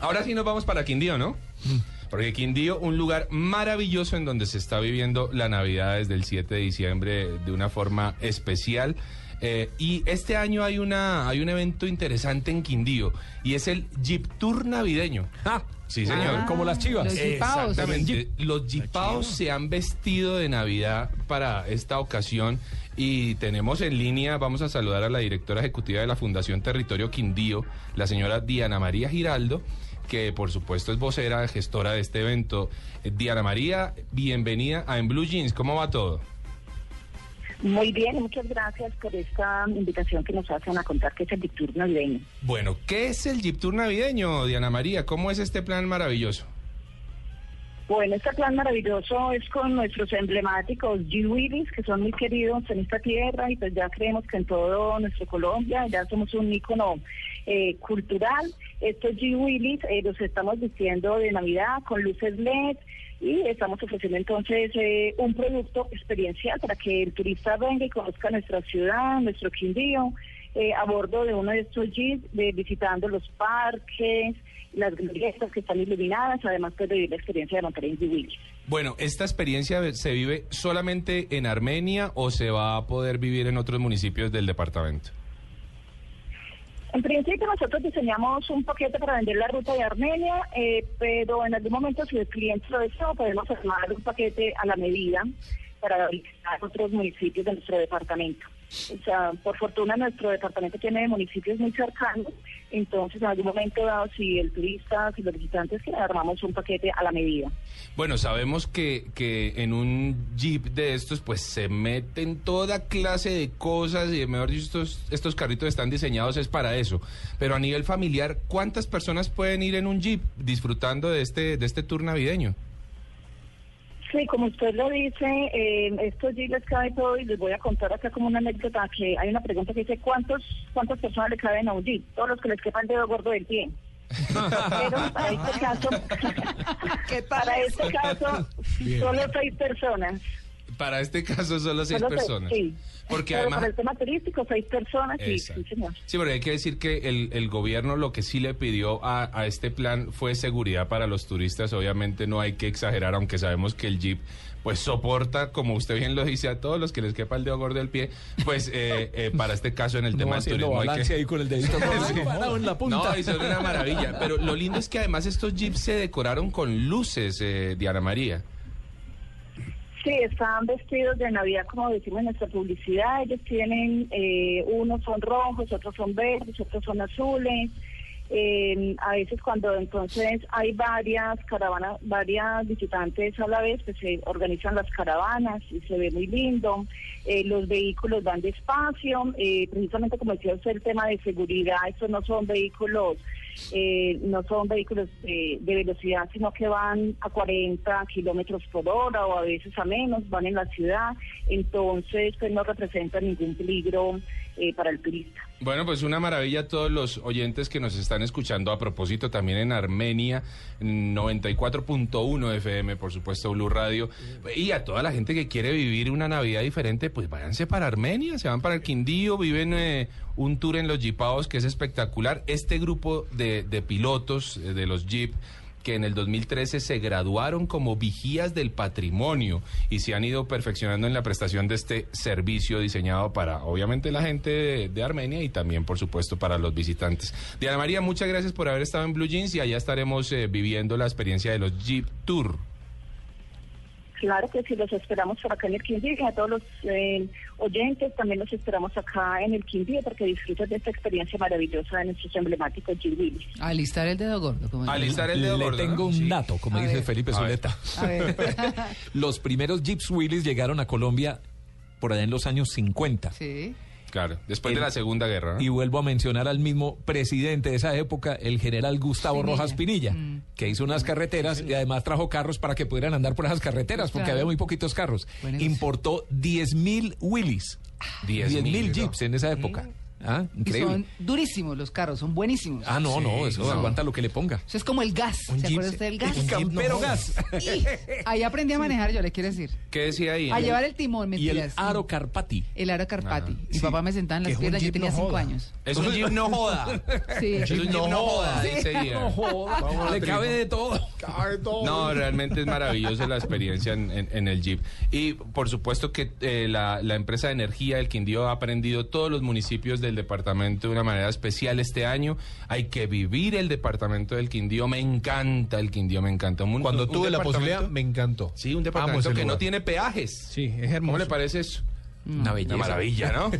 Ahora sí nos vamos para Quindío, ¿no? Porque Quindío, un lugar maravilloso en donde se está viviendo la Navidad desde el 7 de diciembre de una forma especial. Eh, y este año hay, una, hay un evento interesante en Quindío y es el Jeep Tour navideño. Ah, Sí, señor. Ah, como las chivas. los. Exactamente. Los jipaos se han vestido de Navidad para esta ocasión y tenemos en línea, vamos a saludar a la directora ejecutiva de la Fundación Territorio Quindío, la señora Diana María Giraldo, que por supuesto es vocera, gestora de este evento. Eh, Diana María, bienvenida a En Blue Jeans, ¿cómo va todo? Muy bien, muchas gracias por esta invitación que nos hacen a contar que es el Dictur navideño. Bueno, ¿qué es el Jeep Tour navideño, Diana María? ¿Cómo es este plan maravilloso? Bueno, este plan maravilloso es con nuestros emblemáticos G-Willys, que son muy queridos en esta tierra y pues ya creemos que en todo nuestro Colombia ya somos un ícono eh, cultural. Estos G-Willys eh, los estamos vistiendo de Navidad con luces LED y estamos ofreciendo entonces eh, un producto experiencial para que el turista venga y conozca nuestra ciudad, nuestro Quindío, eh, a bordo de uno de estos jeeps, de- visitando los parques, las glorietas que están iluminadas, además pues, de vivir la experiencia de montar en G-Willys. Bueno, ¿esta experiencia se vive solamente en Armenia o se va a poder vivir en otros municipios del departamento? En principio nosotros diseñamos un paquete para vender la ruta de Armenia, eh, pero en algún momento si el cliente lo desea podemos armar un paquete a la medida para otros municipios de nuestro departamento. O sea, por fortuna nuestro departamento tiene municipios muy cercanos, entonces en algún momento dado si el turista, si los visitantes quieren, armamos un paquete a la medida. Bueno, sabemos que, que en un jeep de estos pues se meten toda clase de cosas y mejor dicho estos, estos carritos están diseñados es para eso. Pero a nivel familiar, ¿cuántas personas pueden ir en un jeep disfrutando de este, de este tour navideño? Sí, como usted lo dice, eh, estos jeeps les cabe todo y les voy a contar acá como una anécdota que hay una pregunta que dice ¿cuántos, cuántas personas le caben a un jeep? Todos los que les quepa el dedo gordo del pie. Pero para este caso, ¿Qué tal para este caso, solo seis personas. Para este caso solo seis Solo seis, personas. sí. Porque Pero además... para el tema turístico, seis personas, sí, sí, señor. Sí, porque hay que decir que el, el gobierno lo que sí le pidió a, a este plan fue seguridad para los turistas. Obviamente no hay que exagerar, aunque sabemos que el Jeep pues soporta, como usted bien lo dice, a todos los que les quepa el dedo gordo del pie, pues eh, eh, para este caso en el No tema del turismo hay que... ahí con el dedito parado en la punta. No, y son una maravilla. Pero lo lindo es que además estos Jeeps se decoraron con luces, eh, Diana María. Sí, están vestidos de Navidad, como decimos en nuestra publicidad. Ellos tienen, eh, unos son rojos, otros son verdes, otros son azules. Eh, a veces cuando entonces hay varias caravanas, varias visitantes a la vez, pues se organizan las caravanas y se ve muy lindo. Eh, los vehículos van despacio, eh, precisamente como decía usted, el tema de seguridad, estos no son vehículos, eh, no son vehículos de, de velocidad, sino que van a 40 kilómetros por hora o a veces a menos, van en la ciudad, entonces pues no representa ningún peligro eh, para el turista. Bueno, pues una maravilla a todos los oyentes que nos están escuchando. A propósito, también en Armenia, 94.1 FM, por supuesto, Blue Radio. Y a toda la gente que quiere vivir una Navidad diferente, pues váyanse para Armenia, se van para el Quindío, viven eh, un tour en los Jeepaos que es espectacular. Este grupo de pilotos eh, de los Jeep que en el 2013 se graduaron como vigías del patrimonio y se han ido perfeccionando en la prestación de este servicio diseñado para, obviamente, la gente de, de Armenia y también, por supuesto, para los visitantes. Diana María, muchas gracias por haber estado en Blue Jeans y allá estaremos eh, viviendo la experiencia de los Jeep Tour. Claro que sí, los esperamos por acá en el Quindío y a todos los eh, oyentes también los esperamos acá en el Quindío para que disfruten de esta experiencia maravillosa de nuestros emblemáticos G-Willys. Alistar el dedo gordo. Como dice. Alistar el dedo Le gordo, tengo ¿no? un Sí. dato, como A dice ver. Felipe A ver. Zuleta. A ver. Los primeros Jeeps Willys llegaron a Colombia por allá en los años 50. sí. Claro, después de la Segunda Guerra. ¿no? Y vuelvo a mencionar al mismo presidente de esa época, el general Gustavo Pinilla. Rojas Pinilla, Mm. que hizo unas carreteras y además trajo carros para que pudieran andar por esas carreteras, porque Claro. había muy poquitos carros. Buen negocio. Importó 10.000 Willys, 10.000, 10.000 ¿no? Jeeps en esa época. Ah, Y son durísimos los carros, son buenísimos. Ah, no, no, eso aguanta lo que le ponga. Eso es como el gas. ¿Se acuerda usted del gas? Campero gas. Y ahí aprendí a manejar, yo le quiero decir. ¿Qué decía ahí? A llevar el timón, Y el mentiras. aro Carpati. El aro Carpati. Mi sí. papá me sentaba en las piernas, yo tenía no cinco joda. años. Es un jeep no joda. Sí. Es un jeep no joda, dice Ian. Le cabe de todo. No, realmente es maravillosa la experiencia en, en- en el Jeep. Y por supuesto que eh, la, la empresa de energía del Quindío ha aprendido todos los municipios del departamento de una manera especial este año. Hay que vivir el departamento del Quindío. Me encanta el Quindío, me encanta. Un- Cuando un tuve la posibilidad, me encantó. Sí, un departamento que no tiene peajes. Sí, es hermoso. ¿Cómo le parece eso? Una belleza. Una maravilla, ¿no?